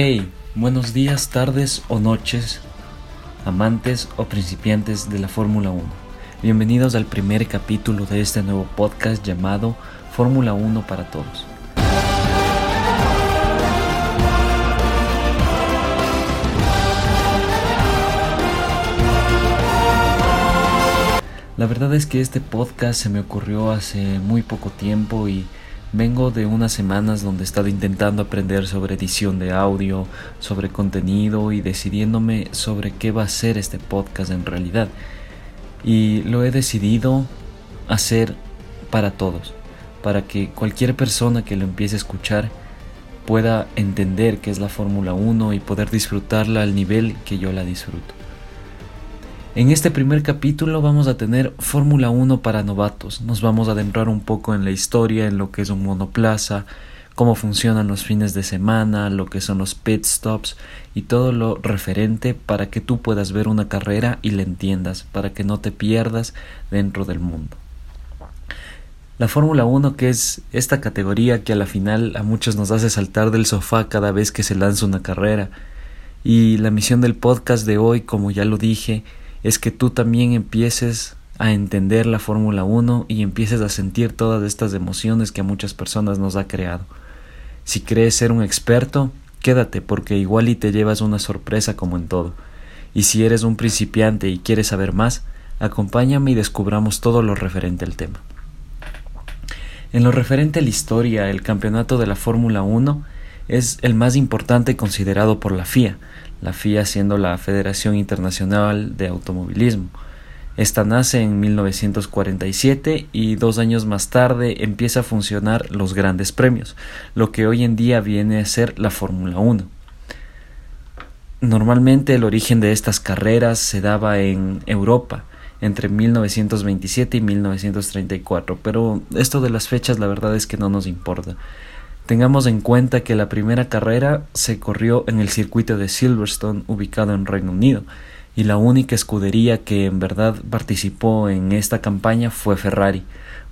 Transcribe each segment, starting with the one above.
Hey, buenos días, tardes o noches, amantes o principiantes de la Fórmula 1. Bienvenidos al primer capítulo de este nuevo podcast llamado Fórmula 1 para Todos. La verdad es que este podcast se me ocurrió hace muy poco tiempo y vengo de unas semanas donde he estado intentando aprender sobre edición de audio, sobre contenido y decidiéndome sobre qué va a ser este podcast en realidad. Y lo he decidido hacer para todos, para que cualquier persona que lo empiece a escuchar pueda entender qué es la Fórmula 1 y poder disfrutarla al nivel que yo la disfruto. En este primer capítulo vamos a tener Fórmula 1 para novatos. Nos vamos a adentrar un poco en la historia, en lo que es un monoplaza, cómo funcionan los fines de semana, lo que son los pit stops y todo lo referente para que tú puedas ver una carrera y la entiendas, para que no te pierdas dentro del mundo. La Fórmula 1 que es esta categoría que a la final a muchos nos hace saltar del sofá cada vez que se lanza una carrera. Y la misión del podcast de hoy, como ya lo dije, es que tú también empieces a entender la Fórmula 1 y empieces a sentir todas estas emociones que a muchas personas nos ha creado. Si crees ser un experto, quédate porque igual y te llevas una sorpresa como en todo. Y si eres un principiante y quieres saber más, acompáñame y descubramos todo lo referente al tema. En lo referente a la historia, el campeonato de la Fórmula 1 es el más importante considerado por la FIA, la FIA siendo la Federación Internacional de Automovilismo. Esta nace en 1947 y dos años más tarde empieza a funcionar los grandes premios, lo que hoy en día viene a ser la Fórmula 1. Normalmente el origen de estas carreras se daba en Europa, entre 1927 y 1934, pero esto de las fechas la verdad es que no nos importa. Tengamos en cuenta que la primera carrera se corrió en el circuito de Silverstone ubicado en Reino Unido y la única escudería que en verdad participó en esta campaña fue Ferrari,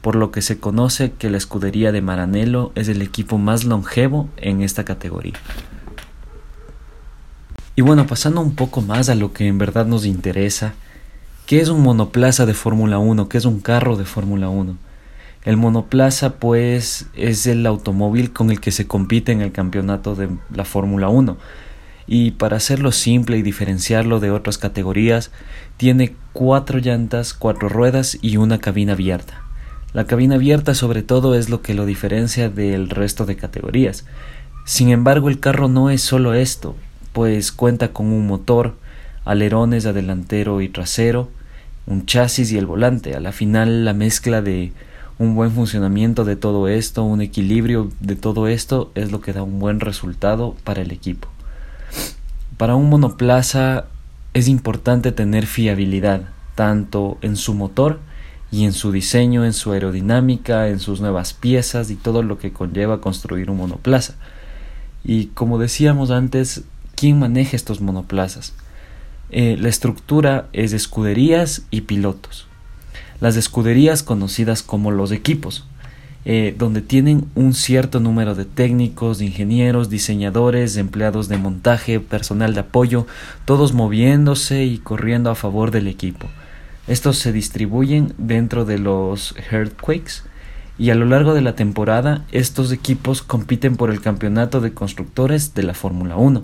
por lo que se conoce que la escudería de Maranello es el equipo más longevo en esta categoría. Y bueno, pasando un poco más a lo que en verdad nos interesa, ¿qué es un monoplaza de Fórmula 1? ¿Qué es un carro de Fórmula 1? El monoplaza pues es el automóvil con el que se compite en el campeonato de la Fórmula 1 y para hacerlo simple y diferenciarlo de otras categorías tiene cuatro llantas, cuatro ruedas y una cabina abierta. La cabina abierta sobre todo es lo que lo diferencia del resto de categorías. Sin embargo el carro no es solo esto, pues cuenta con un motor, alerones adelantero y trasero, un chasis y el volante. A la final la mezcla de un buen funcionamiento de todo esto, un equilibrio de todo esto es lo que da un buen resultado para el equipo. Para un monoplaza es importante tener fiabilidad, tanto en su motor y en su diseño, en su aerodinámica, en sus nuevas piezas y todo lo que conlleva construir un monoplaza. Y como decíamos antes, ¿quién maneja estos monoplazas? Eh, la estructura es de escuderías y pilotos las escuderías conocidas como los equipos, eh, donde tienen un cierto número de técnicos, de ingenieros, diseñadores, empleados de montaje, personal de apoyo, todos moviéndose y corriendo a favor del equipo. Estos se distribuyen dentro de los Earthquakes y a lo largo de la temporada estos equipos compiten por el campeonato de constructores de la Fórmula 1,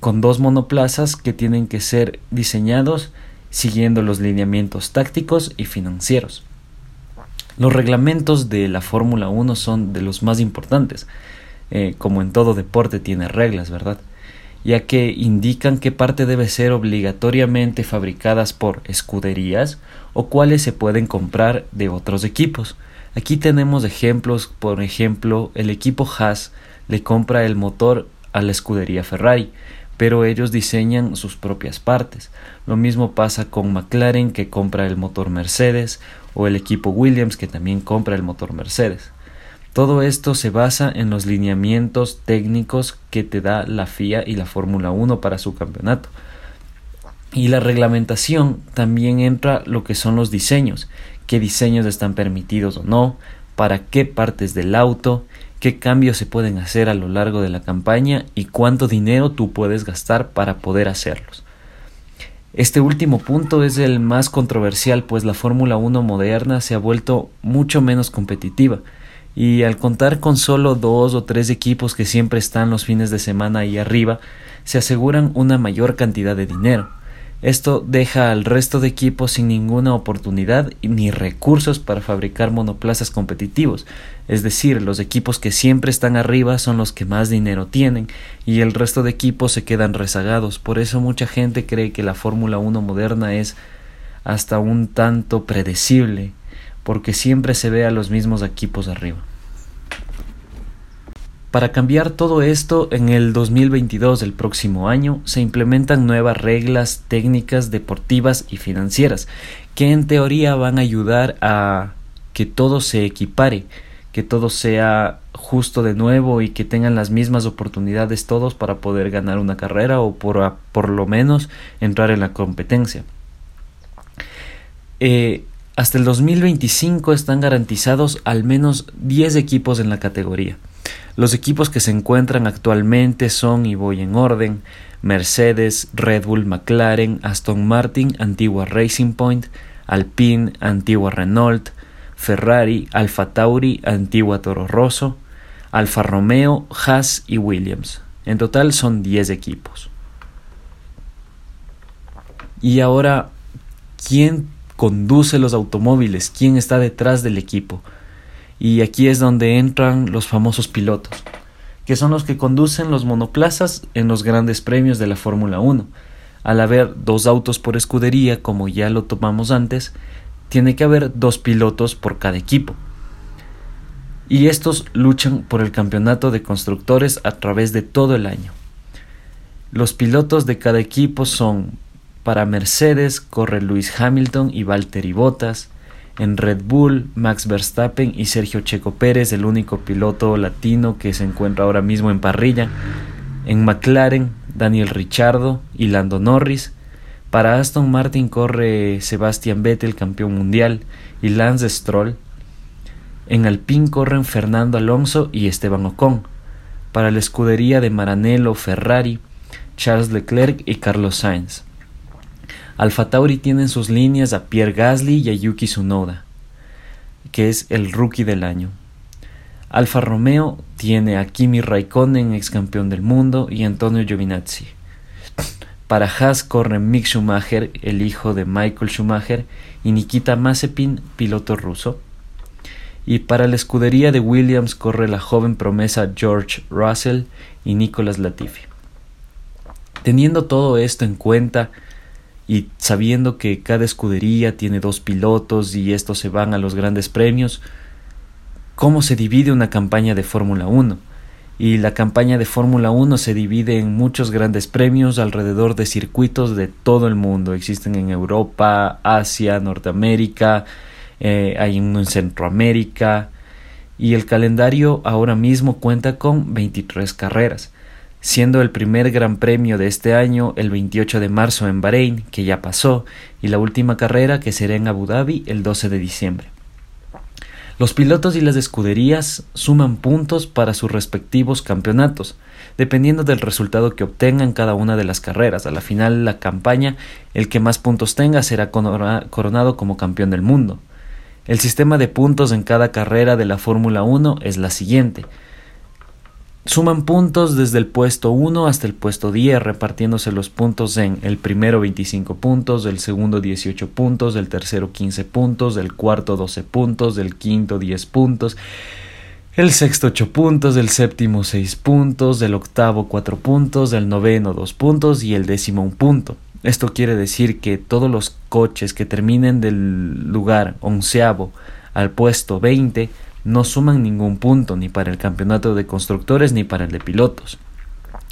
con dos monoplazas que tienen que ser diseñados siguiendo los lineamientos tácticos y financieros. Los reglamentos de la Fórmula 1 son de los más importantes, eh, como en todo deporte tiene reglas, ¿verdad? Ya que indican qué parte debe ser obligatoriamente fabricadas por escuderías o cuáles se pueden comprar de otros equipos. Aquí tenemos ejemplos, por ejemplo, el equipo Haas le compra el motor a la escudería Ferrari, pero ellos diseñan sus propias partes. Lo mismo pasa con McLaren que compra el motor Mercedes o el equipo Williams que también compra el motor Mercedes. Todo esto se basa en los lineamientos técnicos que te da la FIA y la Fórmula 1 para su campeonato. Y la reglamentación también entra lo que son los diseños, qué diseños están permitidos o no, para qué partes del auto, qué cambios se pueden hacer a lo largo de la campaña y cuánto dinero tú puedes gastar para poder hacerlos. Este último punto es el más controversial, pues la Fórmula 1 moderna se ha vuelto mucho menos competitiva, y al contar con solo dos o tres equipos que siempre están los fines de semana ahí arriba, se aseguran una mayor cantidad de dinero. Esto deja al resto de equipos sin ninguna oportunidad ni recursos para fabricar monoplazas competitivos, es decir, los equipos que siempre están arriba son los que más dinero tienen y el resto de equipos se quedan rezagados. Por eso mucha gente cree que la Fórmula 1 moderna es hasta un tanto predecible, porque siempre se ve a los mismos equipos arriba. Para cambiar todo esto, en el 2022 del próximo año se implementan nuevas reglas técnicas, deportivas y financieras, que en teoría van a ayudar a que todo se equipare, que todo sea justo de nuevo y que tengan las mismas oportunidades todos para poder ganar una carrera o por, lo menos entrar en la competencia. Eh, hasta el 2025 están garantizados al menos 10 equipos en la categoría. Los equipos que se encuentran actualmente son, y voy en orden, Mercedes, Red Bull, McLaren, Aston Martin, antigua Racing Point, Alpine, antigua Renault, Ferrari, Alfa Tauri, antigua Toro Rosso, Alfa Romeo, Haas y Williams. En total son 10 equipos. Y ahora, ¿quién conduce los automóviles? ¿Quién está detrás del equipo? Y aquí es donde entran los famosos pilotos, que son los que conducen los monoplazas en los grandes premios de la Fórmula 1. Al haber dos autos por escudería, como ya lo tomamos antes, tiene que haber dos pilotos por cada equipo. Y estos luchan por el campeonato de constructores a través de todo el año. Los pilotos de cada equipo son para Mercedes corre Lewis Hamilton y Valtteri Bottas, en Red Bull, Max Verstappen y Sergio Checo Pérez, el único piloto latino que se encuentra ahora mismo en parrilla. En McLaren, Daniel Ricciardo y Lando Norris. Para Aston Martin corre Sebastian Vettel, campeón mundial, y Lance Stroll. En Alpine corren Fernando Alonso y Esteban Ocon. Para la escudería de Maranello Ferrari, Charles Leclerc y Carlos Sainz. Alfa Tauri tiene sus líneas a Pierre Gasly y a Yuki Tsunoda, que es el rookie del año. Alfa Romeo tiene a Kimi Raikkonen, ex campeón del mundo, y Antonio Giovinazzi. Para Haas corre Mick Schumacher, el hijo de Michael Schumacher, y Nikita Mazepin, piloto ruso. Y para la escudería de Williams corre la joven promesa George Russell y Nicolas Latifi. Teniendo todo esto en cuenta, y sabiendo que cada escudería tiene dos pilotos y estos se van a los grandes premios, ¿cómo se divide una campaña de Fórmula 1? Y la campaña de Fórmula 1 se divide en muchos grandes premios alrededor de circuitos de todo el mundo. Existen en Europa, Asia, Norteamérica, eh, hay uno en Centroamérica. Y el calendario ahora mismo cuenta con 23 carreras siendo el primer Gran Premio de este año el 28 de marzo en Bahrein, que ya pasó, y la última carrera que será en Abu Dhabi el 12 de diciembre. Los pilotos y las escuderías suman puntos para sus respectivos campeonatos, dependiendo del resultado que obtengan cada una de las carreras. A la final de la campaña, el que más puntos tenga será coronado como campeón del mundo. El sistema de puntos en cada carrera de la Fórmula 1 es la siguiente. Suman puntos desde el puesto 1 hasta el puesto 10, repartiéndose los puntos en el primero 25 puntos, del segundo 18 puntos, del tercero 15 puntos, del cuarto 12 puntos, del quinto 10 puntos, el sexto 8 puntos, del séptimo 6 puntos, del octavo 4 puntos, del noveno 2 puntos y el décimo 1 punto. Esto quiere decir que todos los coches que terminen del lugar onceavo al puesto 20 no suman ningún punto ni para el campeonato de constructores ni para el de pilotos.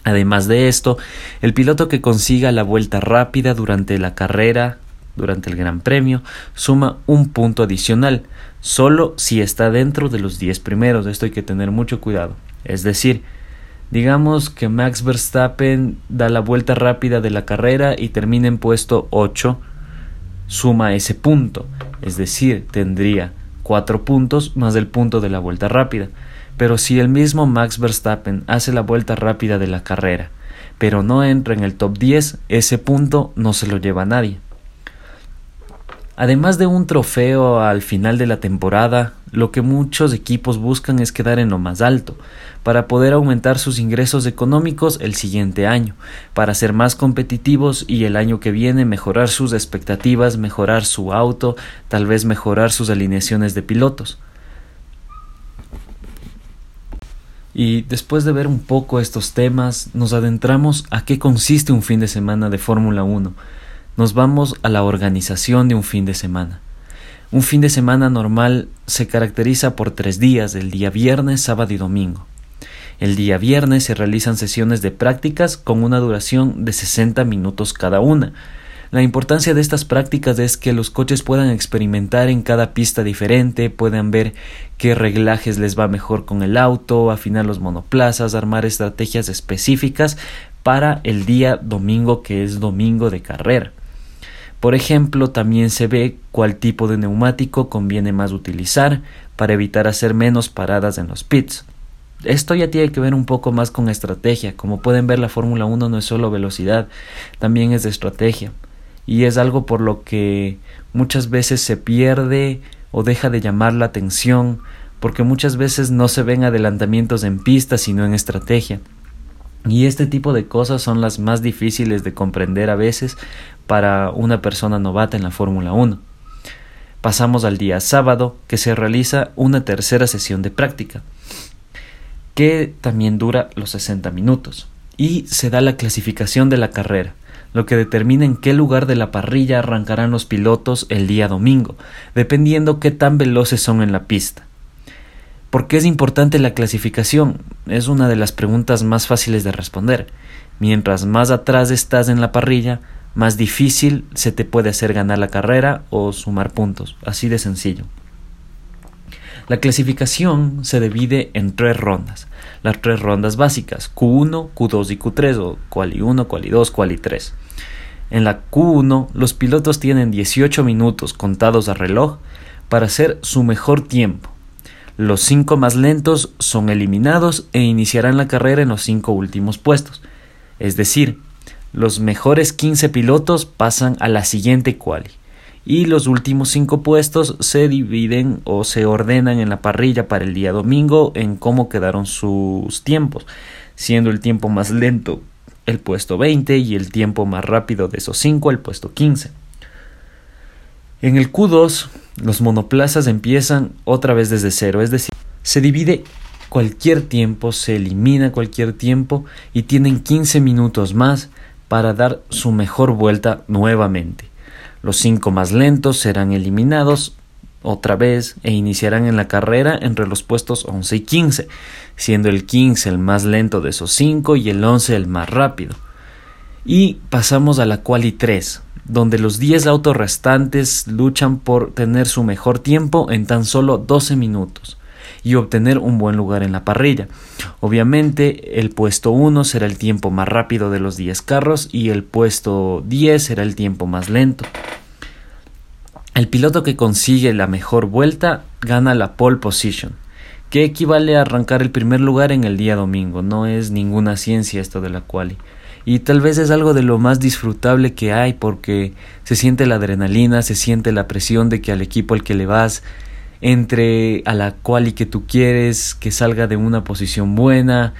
Además de esto, el piloto que consiga la vuelta rápida durante la carrera, durante el Gran Premio, suma un punto adicional, solo si está dentro de los 10 primeros. Esto hay que tener mucho cuidado. Es decir, digamos que Max Verstappen da la vuelta rápida de la carrera y termina en puesto 8, suma ese punto. Es decir, tendría 4 puntos más el punto de la vuelta rápida. Pero si el mismo Max Verstappen hace la vuelta rápida de la carrera, pero no entra en el top 10, ese punto no se lo lleva a nadie. Además de un trofeo al final de la temporada, lo que muchos equipos buscan es quedar en lo más alto, para poder aumentar sus ingresos económicos el siguiente año, para ser más competitivos y el año que viene mejorar sus expectativas, mejorar su auto, tal vez mejorar sus alineaciones de pilotos. Y después de ver un poco estos temas, nos adentramos a qué consiste un fin de semana de Fórmula 1 nos vamos a la organización de un fin de semana. Un fin de semana normal se caracteriza por tres días, el día viernes, sábado y domingo. El día viernes se realizan sesiones de prácticas con una duración de 60 minutos cada una. La importancia de estas prácticas es que los coches puedan experimentar en cada pista diferente, puedan ver qué reglajes les va mejor con el auto, afinar los monoplazas, armar estrategias específicas para el día domingo que es domingo de carrera. Por ejemplo, también se ve cuál tipo de neumático conviene más utilizar para evitar hacer menos paradas en los pits. Esto ya tiene que ver un poco más con estrategia. Como pueden ver, la Fórmula 1 no es solo velocidad, también es de estrategia. Y es algo por lo que muchas veces se pierde o deja de llamar la atención, porque muchas veces no se ven adelantamientos en pista, sino en estrategia. Y este tipo de cosas son las más difíciles de comprender a veces para una persona novata en la Fórmula 1. Pasamos al día sábado, que se realiza una tercera sesión de práctica, que también dura los 60 minutos, y se da la clasificación de la carrera, lo que determina en qué lugar de la parrilla arrancarán los pilotos el día domingo, dependiendo qué tan veloces son en la pista. ¿Por qué es importante la clasificación? Es una de las preguntas más fáciles de responder. Mientras más atrás estás en la parrilla, más difícil se te puede hacer ganar la carrera o sumar puntos. Así de sencillo. La clasificación se divide en tres rondas. Las tres rondas básicas, Q1, Q2 y Q3 o Quali 1, Quali 2, Quali 3. En la Q1 los pilotos tienen 18 minutos contados a reloj para hacer su mejor tiempo los cinco más lentos son eliminados e iniciarán la carrera en los cinco últimos puestos. Es decir, los mejores 15 pilotos pasan a la siguiente quali y los últimos cinco puestos se dividen o se ordenan en la parrilla para el día domingo en cómo quedaron sus tiempos, siendo el tiempo más lento el puesto 20 y el tiempo más rápido de esos cinco el puesto 15. En el Q2 los monoplazas empiezan otra vez desde cero, es decir, se divide cualquier tiempo, se elimina cualquier tiempo y tienen 15 minutos más para dar su mejor vuelta nuevamente. Los cinco más lentos serán eliminados otra vez e iniciarán en la carrera entre los puestos 11 y 15, siendo el 15 el más lento de esos cinco y el 11 el más rápido. Y pasamos a la quali 3, donde los 10 autos restantes luchan por tener su mejor tiempo en tan solo 12 minutos y obtener un buen lugar en la parrilla. Obviamente el puesto 1 será el tiempo más rápido de los 10 carros y el puesto 10 será el tiempo más lento. El piloto que consigue la mejor vuelta gana la pole position, que equivale a arrancar el primer lugar en el día domingo. No es ninguna ciencia esto de la quali y tal vez es algo de lo más disfrutable que hay porque se siente la adrenalina, se siente la presión de que al equipo al que le vas entre a la cual y que tú quieres que salga de una posición buena.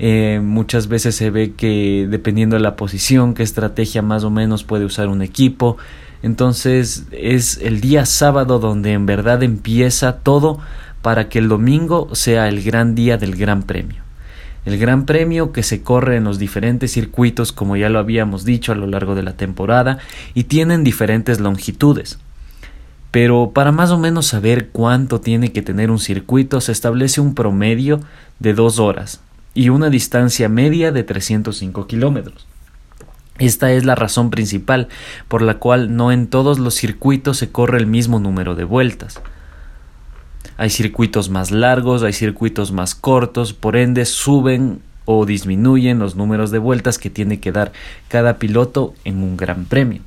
Eh, muchas veces se ve que dependiendo de la posición, qué estrategia más o menos puede usar un equipo. Entonces es el día sábado donde en verdad empieza todo para que el domingo sea el gran día del gran premio el Gran Premio que se corre en los diferentes circuitos como ya lo habíamos dicho a lo largo de la temporada y tienen diferentes longitudes. Pero para más o menos saber cuánto tiene que tener un circuito se establece un promedio de dos horas y una distancia media de 305 kilómetros. Esta es la razón principal por la cual no en todos los circuitos se corre el mismo número de vueltas. Hay circuitos más largos, hay circuitos más cortos, por ende suben o disminuyen los números de vueltas que tiene que dar cada piloto en un gran premio.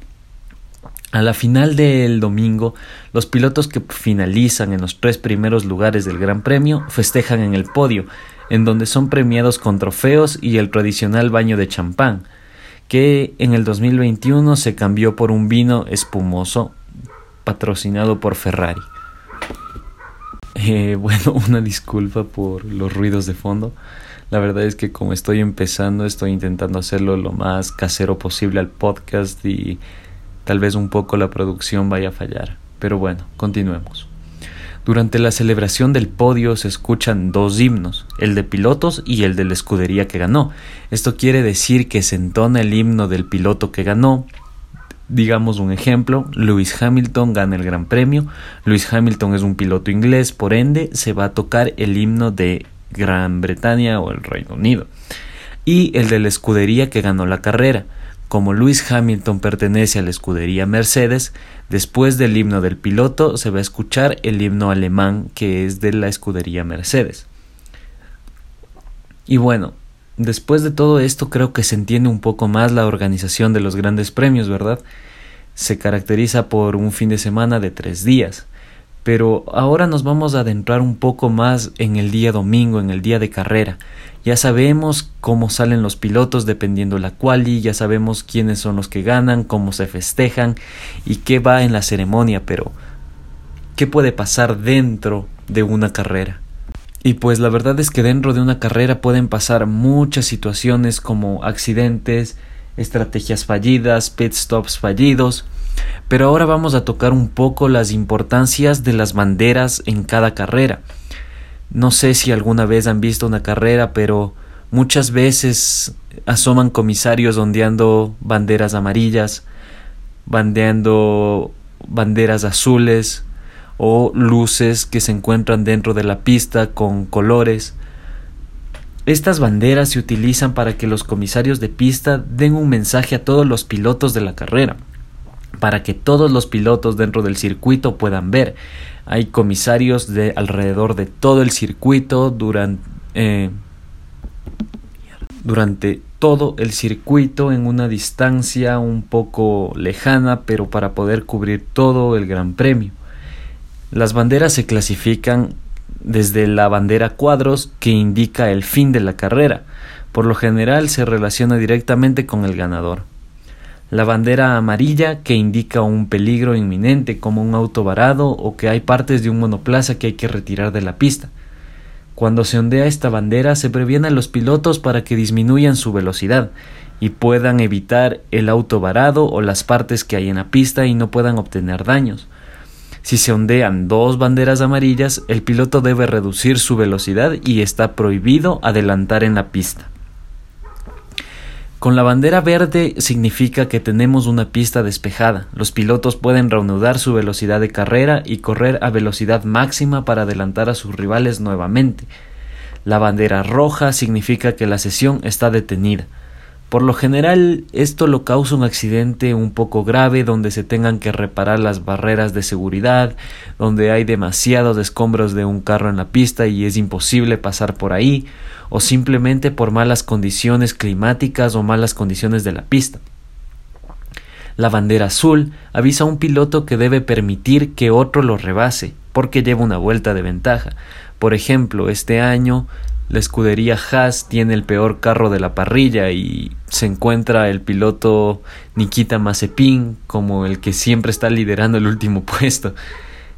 A la final del domingo, los pilotos que finalizan en los tres primeros lugares del Gran Premio festejan en el podio, en donde son premiados con trofeos y el tradicional baño de champán, que en el 2021 se cambió por un vino espumoso patrocinado por Ferrari. Eh, bueno, una disculpa por los ruidos de fondo. La verdad es que como estoy empezando, estoy intentando hacerlo lo más casero posible al podcast y Tal vez un poco la producción vaya a fallar, pero bueno, continuemos. Durante la celebración del podio se escuchan dos himnos, el de pilotos y el de la escudería que ganó. Esto quiere decir que se entona el himno del piloto que ganó. Digamos un ejemplo, Lewis Hamilton gana el Gran Premio. Lewis Hamilton es un piloto inglés, por ende se va a tocar el himno de Gran Bretaña o el Reino Unido. Y el de la escudería que ganó la carrera. Como Lewis Hamilton pertenece a la escudería Mercedes, después del himno del piloto se va a escuchar el himno alemán que es de la escudería Mercedes. Y bueno, después de todo esto creo que se entiende un poco más la organización de los grandes premios, ¿verdad? Se caracteriza por un fin de semana de tres días. Pero ahora nos vamos a adentrar un poco más en el día domingo, en el día de carrera. Ya sabemos cómo salen los pilotos dependiendo la quali, ya sabemos quiénes son los que ganan, cómo se festejan y qué va en la ceremonia, pero ¿qué puede pasar dentro de una carrera? Y pues la verdad es que dentro de una carrera pueden pasar muchas situaciones como accidentes, estrategias fallidas, pit stops fallidos, pero ahora vamos a tocar un poco las importancias de las banderas en cada carrera. No sé si alguna vez han visto una carrera, pero muchas veces asoman comisarios ondeando banderas amarillas, bandeando banderas azules o luces que se encuentran dentro de la pista con colores. Estas banderas se utilizan para que los comisarios de pista den un mensaje a todos los pilotos de la carrera para que todos los pilotos dentro del circuito puedan ver. Hay comisarios de alrededor de todo el circuito durante, eh, durante todo el circuito en una distancia un poco lejana, pero para poder cubrir todo el Gran Premio. Las banderas se clasifican desde la bandera cuadros que indica el fin de la carrera. Por lo general se relaciona directamente con el ganador la bandera amarilla que indica un peligro inminente como un auto varado o que hay partes de un monoplaza que hay que retirar de la pista. Cuando se ondea esta bandera se previene a los pilotos para que disminuyan su velocidad y puedan evitar el auto varado o las partes que hay en la pista y no puedan obtener daños. Si se ondean dos banderas amarillas, el piloto debe reducir su velocidad y está prohibido adelantar en la pista. Con la bandera verde significa que tenemos una pista despejada. Los pilotos pueden reanudar su velocidad de carrera y correr a velocidad máxima para adelantar a sus rivales nuevamente. La bandera roja significa que la sesión está detenida. Por lo general, esto lo causa un accidente un poco grave donde se tengan que reparar las barreras de seguridad, donde hay demasiados escombros de un carro en la pista y es imposible pasar por ahí, o simplemente por malas condiciones climáticas o malas condiciones de la pista. La bandera azul avisa a un piloto que debe permitir que otro lo rebase, porque lleva una vuelta de ventaja. Por ejemplo, este año la escudería Haas tiene el peor carro de la parrilla y se encuentra el piloto Nikita Mazepin como el que siempre está liderando el último puesto.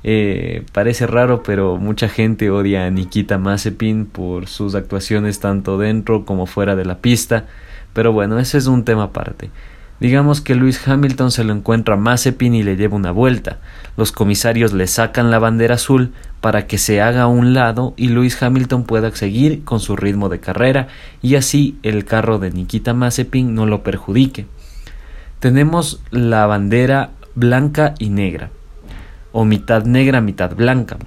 Eh, parece raro, pero mucha gente odia a Nikita Mazepin por sus actuaciones tanto dentro como fuera de la pista. Pero bueno, ese es un tema aparte. Digamos que Lewis Hamilton se lo encuentra a Mazepin y le lleva una vuelta. Los comisarios le sacan la bandera azul para que se haga a un lado y Lewis Hamilton pueda seguir con su ritmo de carrera y así el carro de Nikita Mazepin no lo perjudique. Tenemos la bandera blanca y negra, o mitad negra, mitad blanca,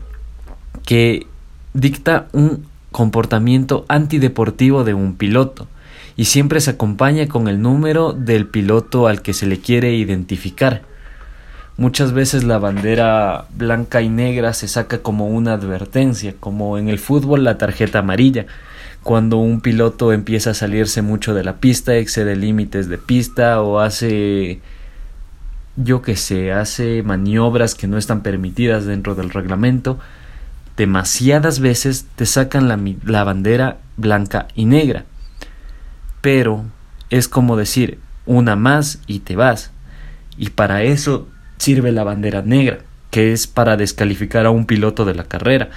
que dicta un comportamiento antideportivo de un piloto y siempre se acompaña con el número del piloto al que se le quiere identificar. Muchas veces la bandera blanca y negra se saca como una advertencia, como en el fútbol la tarjeta amarilla, cuando un piloto empieza a salirse mucho de la pista, excede límites de pista o hace yo que sé, hace maniobras que no están permitidas dentro del reglamento, demasiadas veces te sacan la, la bandera blanca y negra. Pero es como decir, una más y te vas. Y para eso sirve la bandera negra, que es para descalificar a un piloto de la carrera.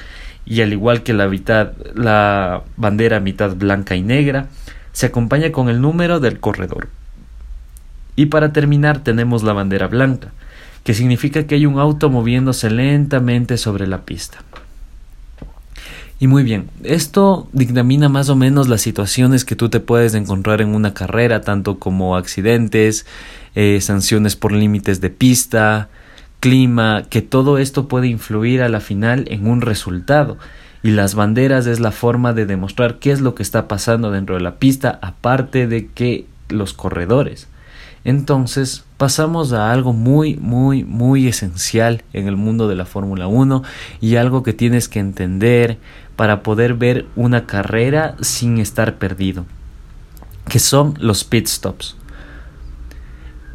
Y al igual que la, mitad, la bandera mitad blanca y negra, se acompaña con el número del corredor. Y para terminar tenemos la bandera blanca, que significa que hay un auto moviéndose lentamente sobre la pista. Y muy bien, esto dictamina más o menos las situaciones que tú te puedes encontrar en una carrera, tanto como accidentes, eh, sanciones por límites de pista, clima, que todo esto puede influir a la final en un resultado. Y las banderas es la forma de demostrar qué es lo que está pasando dentro de la pista, aparte de que los corredores. Entonces pasamos a algo muy, muy, muy esencial en el mundo de la Fórmula 1 y algo que tienes que entender para poder ver una carrera sin estar perdido, que son los pit stops.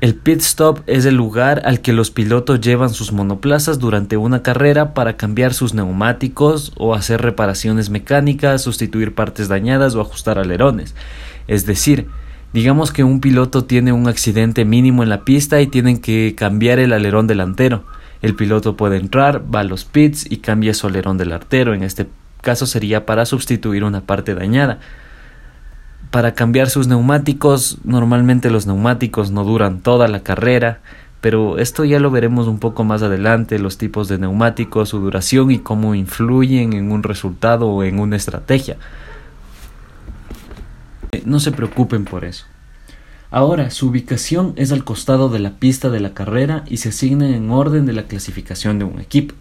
El pit stop es el lugar al que los pilotos llevan sus monoplazas durante una carrera para cambiar sus neumáticos o hacer reparaciones mecánicas, sustituir partes dañadas o ajustar alerones. Es decir, Digamos que un piloto tiene un accidente mínimo en la pista y tienen que cambiar el alerón delantero. El piloto puede entrar, va a los pits y cambia su alerón delantero. En este caso sería para sustituir una parte dañada. Para cambiar sus neumáticos, normalmente los neumáticos no duran toda la carrera, pero esto ya lo veremos un poco más adelante, los tipos de neumáticos, su duración y cómo influyen en un resultado o en una estrategia. No se preocupen por eso. Ahora, su ubicación es al costado de la pista de la carrera y se asignan en orden de la clasificación de un equipo.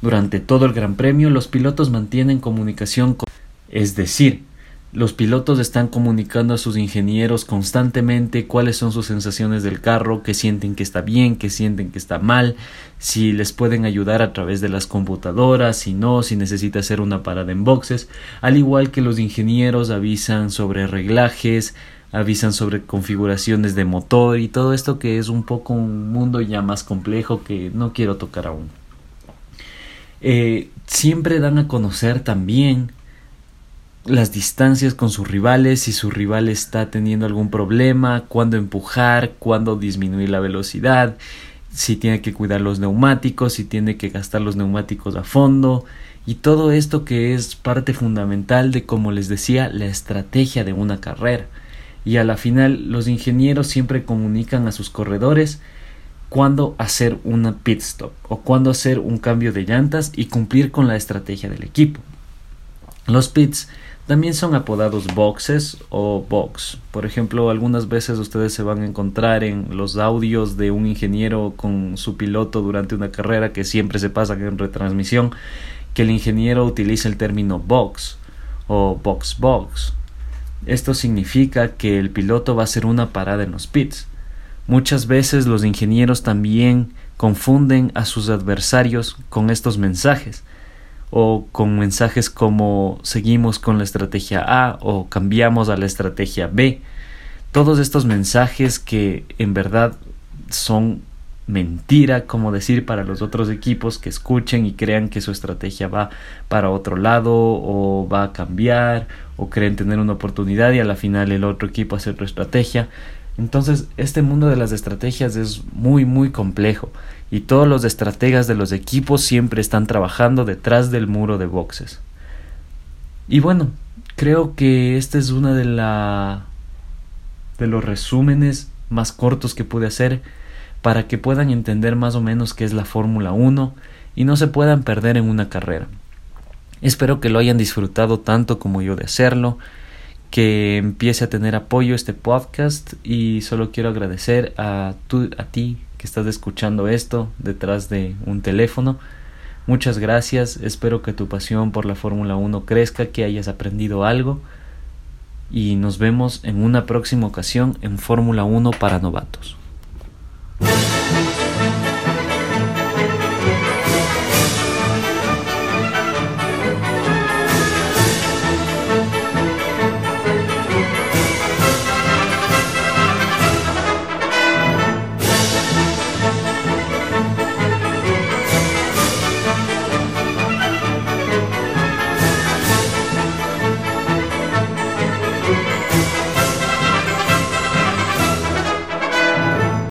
Durante todo el Gran Premio, los pilotos mantienen comunicación con... Es decir, los pilotos están comunicando a sus ingenieros constantemente cuáles son sus sensaciones del carro, que sienten que está bien, que sienten que está mal, si les pueden ayudar a través de las computadoras, si no, si necesita hacer una parada en boxes, al igual que los ingenieros avisan sobre reglajes, avisan sobre configuraciones de motor y todo esto que es un poco un mundo ya más complejo que no quiero tocar aún. Eh, siempre dan a conocer también las distancias con sus rivales, si su rival está teniendo algún problema, cuándo empujar, cuándo disminuir la velocidad, si tiene que cuidar los neumáticos, si tiene que gastar los neumáticos a fondo y todo esto que es parte fundamental de, como les decía, la estrategia de una carrera. Y a la final los ingenieros siempre comunican a sus corredores cuándo hacer una pit stop o cuándo hacer un cambio de llantas y cumplir con la estrategia del equipo. Los pits también son apodados boxes o box. Por ejemplo, algunas veces ustedes se van a encontrar en los audios de un ingeniero con su piloto durante una carrera que siempre se pasa en retransmisión, que el ingeniero utiliza el término box o box box. Esto significa que el piloto va a hacer una parada en los pits. Muchas veces los ingenieros también confunden a sus adversarios con estos mensajes o con mensajes como seguimos con la estrategia A o cambiamos a la estrategia B. Todos estos mensajes que en verdad son mentira, como decir, para los otros equipos que escuchen y crean que su estrategia va para otro lado o va a cambiar o creen tener una oportunidad y a la final el otro equipo hace otra estrategia. Entonces, este mundo de las estrategias es muy, muy complejo y todos los estrategas de los equipos siempre están trabajando detrás del muro de boxes. Y bueno, creo que este es uno de la de los resúmenes más cortos que pude hacer para que puedan entender más o menos qué es la Fórmula 1 y no se puedan perder en una carrera. Espero que lo hayan disfrutado tanto como yo de hacerlo que empiece a tener apoyo este podcast y solo quiero agradecer a, a ti que estás escuchando esto detrás de un teléfono. Muchas gracias, espero que tu pasión por la Fórmula 1 crezca, que hayas aprendido algo y nos vemos en una próxima ocasión en Fórmula 1 para novatos.